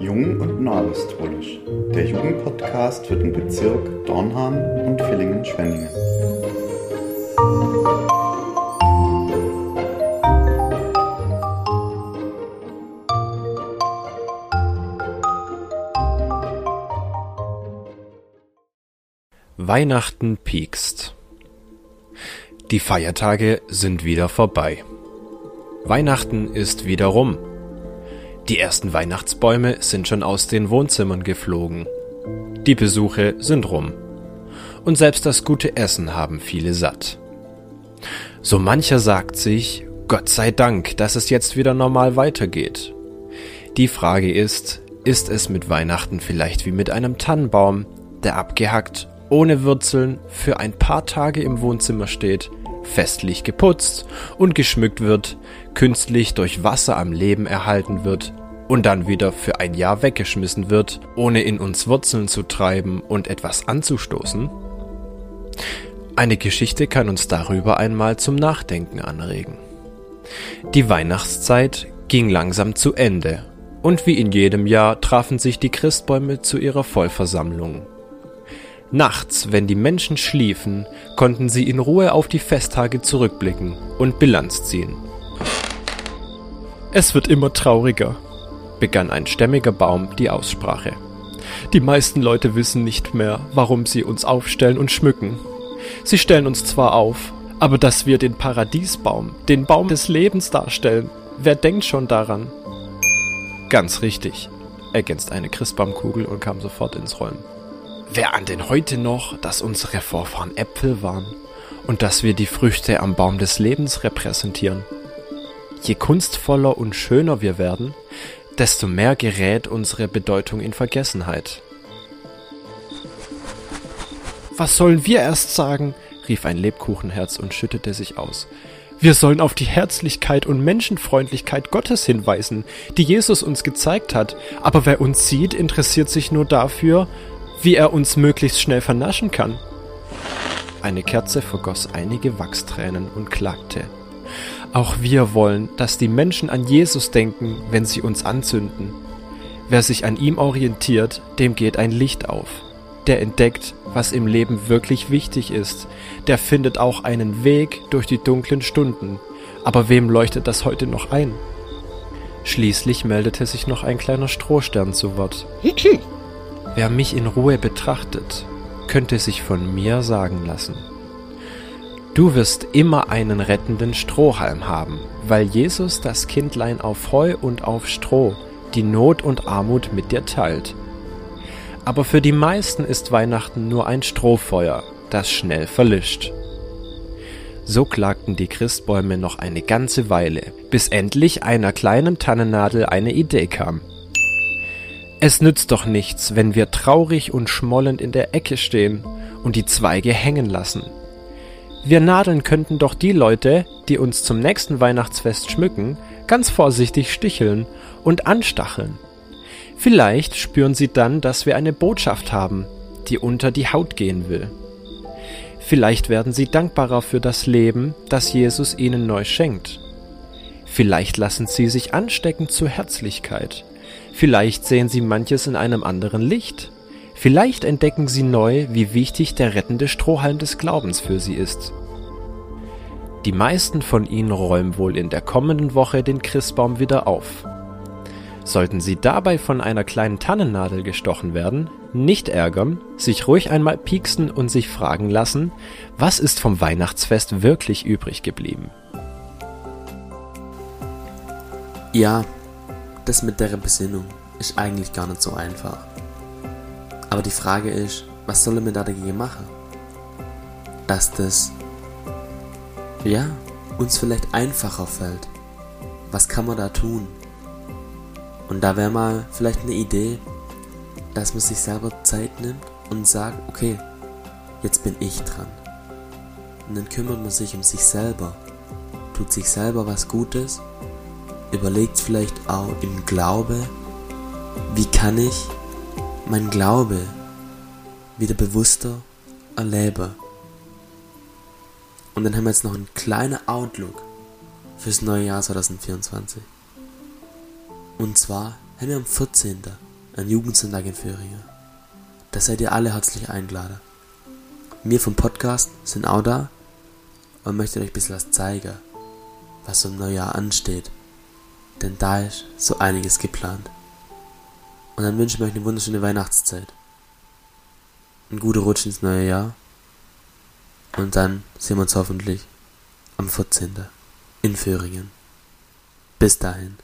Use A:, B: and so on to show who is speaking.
A: Jung und Neuapostolisch, der Jugendpodcast für den Bezirk Dornham und Villingen-Schwenningen.
B: Weihnachten piekst. Die Feiertage sind wieder vorbei. Weihnachten ist wieder rum. Die ersten Weihnachtsbäume sind schon aus den Wohnzimmern geflogen. Die Besuche sind rum. Und selbst das gute Essen haben viele satt. So mancher sagt sich, Gott sei Dank, dass es jetzt wieder normal weitergeht. Die Frage ist, ist es mit Weihnachten vielleicht wie mit einem Tannenbaum, der abgehackt, ohne Wurzeln, für ein paar Tage im Wohnzimmer steht, festlich geputzt und geschmückt wird, künstlich durch Wasser am Leben erhalten wird und dann wieder für ein Jahr weggeschmissen wird, ohne in uns Wurzeln zu treiben und etwas anzustoßen? Eine Geschichte kann uns darüber einmal zum Nachdenken anregen. Die Weihnachtszeit ging langsam zu Ende, und wie in jedem Jahr trafen sich die Christbäume zu ihrer Vollversammlung. Nachts, wenn die Menschen schliefen, konnten sie in Ruhe auf die Festtage zurückblicken und Bilanz ziehen. Es wird immer trauriger, begann ein stämmiger Baum die Aussprache. Die meisten Leute wissen nicht mehr, warum sie uns aufstellen und schmücken. Sie stellen uns zwar auf, aber dass wir den Paradiesbaum, den Baum des Lebens darstellen, wer denkt schon daran? Ganz richtig, ergänzt eine Christbaumkugel und kam sofort ins Rollen. Wer ahnt denn heute noch, dass unsere Vorfahren Äpfel waren und dass wir die Früchte am Baum des Lebens repräsentieren? Je kunstvoller und schöner wir werden, desto mehr gerät unsere Bedeutung in Vergessenheit. Was sollen wir erst sagen? rief ein Lebkuchenherz und schüttete sich aus. Wir sollen auf die Herzlichkeit und Menschenfreundlichkeit Gottes hinweisen, die Jesus uns gezeigt hat, aber wer uns sieht, interessiert sich nur dafür, wie er uns möglichst schnell vernaschen kann. Eine Kerze vergoss einige Wachstränen und klagte. Auch wir wollen, dass die Menschen an Jesus denken, wenn sie uns anzünden. Wer sich an ihm orientiert, dem geht ein Licht auf. Der entdeckt, was im Leben wirklich wichtig ist. Der findet auch einen Weg durch die dunklen Stunden. Aber wem leuchtet das heute noch ein? Schließlich meldete sich noch ein kleiner Strohstern zu Wort. Wer mich in Ruhe betrachtet, könnte sich von mir sagen lassen. Du wirst immer einen rettenden Strohhalm haben, weil Jesus das Kindlein auf Heu und auf Stroh die Not und Armut mit dir teilt. Aber für die meisten ist Weihnachten nur ein Strohfeuer, das schnell verlischt. So klagten die Christbäume noch eine ganze Weile, bis endlich einer kleinen Tannennadel eine Idee kam. Es nützt doch nichts, wenn wir traurig und schmollend in der Ecke stehen und die Zweige hängen lassen. Wir Nadeln könnten doch die Leute, die uns zum nächsten Weihnachtsfest schmücken, ganz vorsichtig sticheln und anstacheln. Vielleicht spüren sie dann, dass wir eine Botschaft haben, die unter die Haut gehen will. Vielleicht werden sie dankbarer für das Leben, das Jesus ihnen neu schenkt. Vielleicht lassen sie sich anstecken zur Herzlichkeit Vielleicht sehen sie manches in einem anderen Licht. Vielleicht entdecken sie neu, wie wichtig der rettende Strohhalm des Glaubens für sie ist. Die meisten von ihnen räumen wohl in der kommenden Woche den Christbaum wieder auf. Sollten sie dabei von einer kleinen Tannennadel gestochen werden, nicht ärgern, sich ruhig einmal pieksen und sich fragen lassen, was ist vom Weihnachtsfest wirklich übrig geblieben.
C: Ja, das mit der Besinnung ist eigentlich gar nicht so einfach. Aber die Frage ist, was soll man da dagegen machen? Dass das, ja, uns vielleicht einfacher fällt. Was kann man da tun? Und da wäre mal vielleicht eine Idee, dass man sich selber Zeit nimmt und sagt, okay, jetzt bin ich dran. Und dann kümmert man sich um sich selber, tut sich selber was Gutes überlegt vielleicht auch im Glaube, wie kann ich mein Glaube wieder bewusster erleben. Und dann haben wir jetzt noch einen kleinen Outlook fürs neue Jahr 2024. Und zwar haben wir am 14. einen Jugendsonntag in Föhringen. Da seid ihr alle herzlich eingeladen. Wir vom Podcast sind auch da und möchten euch ein bisschen was zeigen, was so im Neujahr ansteht. Denn da ist so einiges geplant. Und dann wünschen wir euch eine wunderschöne Weihnachtszeit. Einen guten Rutsch ins neue Jahr. Und dann sehen wir uns hoffentlich am 14. in Föhringen. Bis dahin.